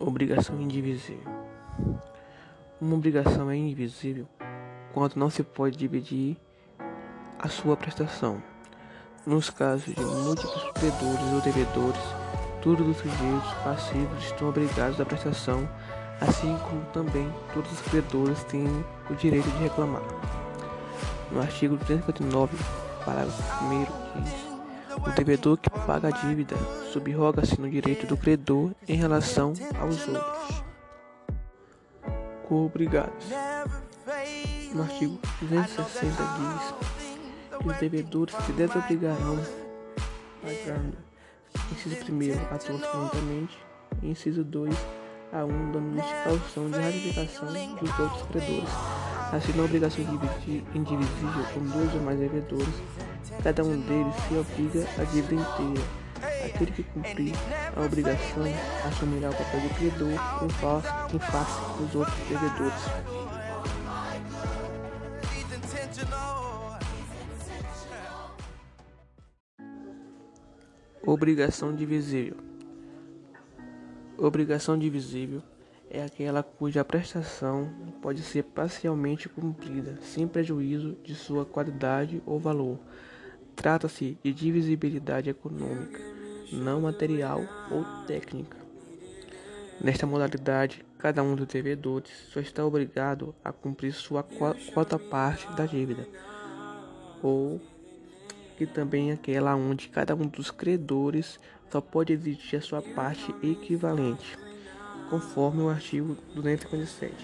Obrigação indivisível. Uma obrigação é indivisível quando não se pode dividir a sua prestação. Nos casos de múltiplos credores ou devedores, todos os sujeitos passivos estão obrigados à prestação, assim como também todos os credores têm o direito de reclamar. No artigo 359, parágrafo 1 diz o devedor que paga a dívida subroga-se no direito do credor em relação aos outros. Coobrigados. No artigo 260 diz que os devedores se desobrigarão pagando inciso 1 a todos conjuntamente e inciso 2 a um dando-lhes calção de ratificação dos outros credores Assim, a obrigação indivisível com dois ou mais devedores, cada um deles se obriga a dívida inteira. Aquele que cumprir a obrigação assumirá o papel de credor em face, em face dos outros devedores. Obrigação divisível. Obrigação divisível é aquela cuja prestação pode ser parcialmente cumprida, sem prejuízo de sua qualidade ou valor. Trata-se de divisibilidade econômica, não material ou técnica. Nesta modalidade, cada um dos devedores só está obrigado a cumprir sua quota parte da dívida, ou que também é aquela onde cada um dos credores só pode exigir a sua parte equivalente conforme o artigo 257.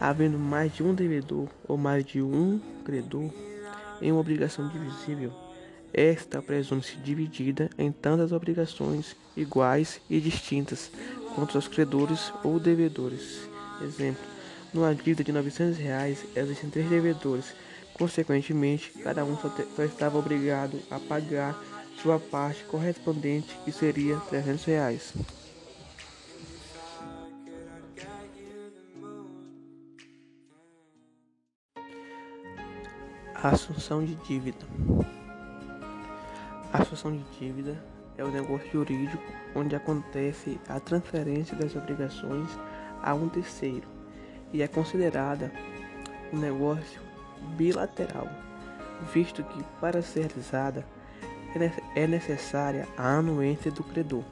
Havendo mais de um devedor ou mais de um credor em uma obrigação divisível, esta presume-se dividida em tantas obrigações iguais e distintas contra os credores ou devedores. Exemplo: numa dívida de 900 reais existem três devedores. Consequentemente, cada um só, só estava obrigado a pagar sua parte correspondente, que seria 300 reais. Assunção de dívida. A assunção de dívida é o negócio jurídico onde acontece a transferência das obrigações a um terceiro e é considerada um negócio bilateral, visto que para ser realizada é necessária a anuência do credor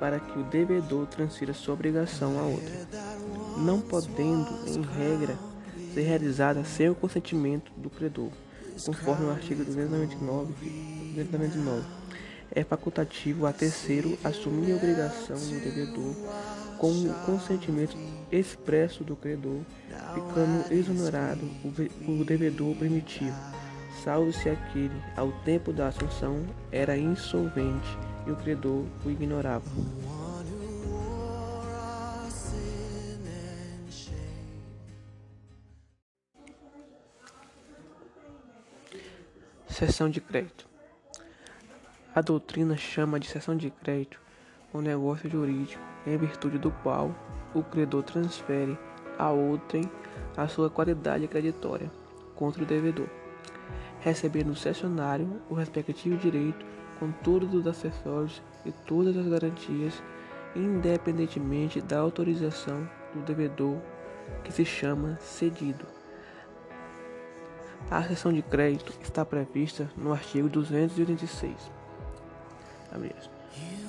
para que o devedor transfira sua obrigação a outro, não podendo, em regra, ser realizada sem o consentimento do credor, conforme o artigo 299. 299. É facultativo a terceiro assumir a obrigação do devedor com o consentimento expresso do credor, ficando exonerado o devedor primitivo, salvo se aquele, ao tempo da assunção, era insolvente e o credor o ignorava. Seção de crédito. A doutrina chama de seção de crédito um negócio jurídico em virtude do qual o credor transfere a outrem a sua qualidade creditória contra o devedor, recebendo o cessionário o respectivo direito com todos os acessórios e todas as garantias, independentemente da autorização do devedor, que se chama cedido. A sessão de crédito está prevista no artigo 286.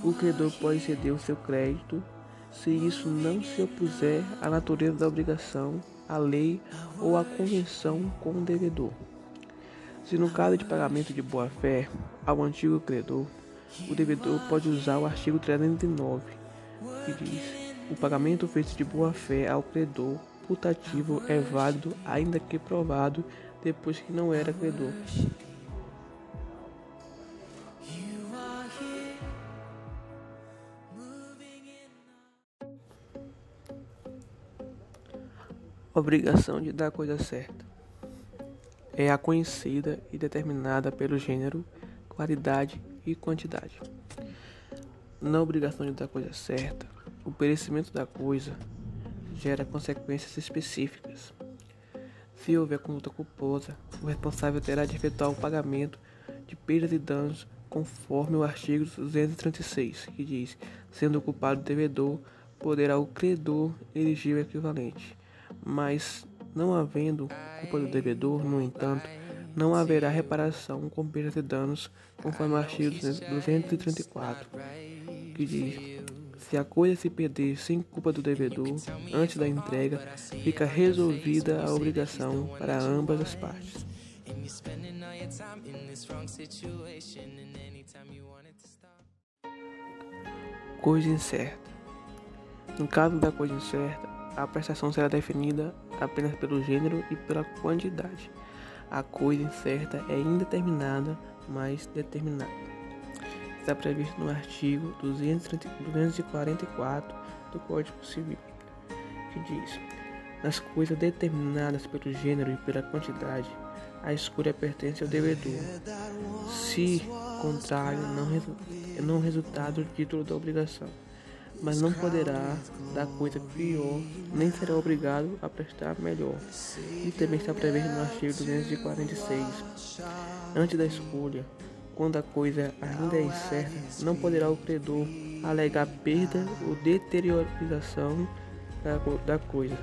O credor pode ceder o seu crédito se isso não se opuser à natureza da obrigação, à lei ou à convenção com o devedor. Se no caso de pagamento de boa-fé ao antigo credor, o devedor pode usar o artigo 309, que diz: o pagamento feito de boa-fé ao credor putativo é válido ainda que provado depois que não era credor. Obrigação de dar a coisa certa. É a conhecida e determinada pelo gênero, qualidade e quantidade. Na obrigação de dar a coisa certa, o perecimento da coisa gera consequências específicas. Se houver conduta culposa, o responsável terá de efetuar o pagamento de perdas e danos conforme o artigo 236, que diz: sendo ocupado o devedor, poderá o credor exigir o equivalente. Mas, não havendo culpa do devedor, no entanto, não haverá reparação com perda de danos, conforme o artigo 234, que diz: se a coisa se perder sem culpa do devedor, antes da entrega, fica resolvida a obrigação para ambas as partes. Coisa incerta. No caso da coisa incerta, a prestação será definida apenas pelo gênero e pela quantidade. A coisa incerta é indeterminada, mas determinada está previsto no artigo 244 do Código Civil, que diz: nas coisas determinadas pelo gênero e pela quantidade, a escolha pertence ao devedor. Se contrário, não, resu não resultado do título da obrigação, mas não poderá dar coisa pior, nem será obrigado a prestar melhor. E também está previsto no artigo 246. Antes da escolha, quando a coisa ainda é incerta, não poderá o credor alegar perda ou deteriorização da, da coisa.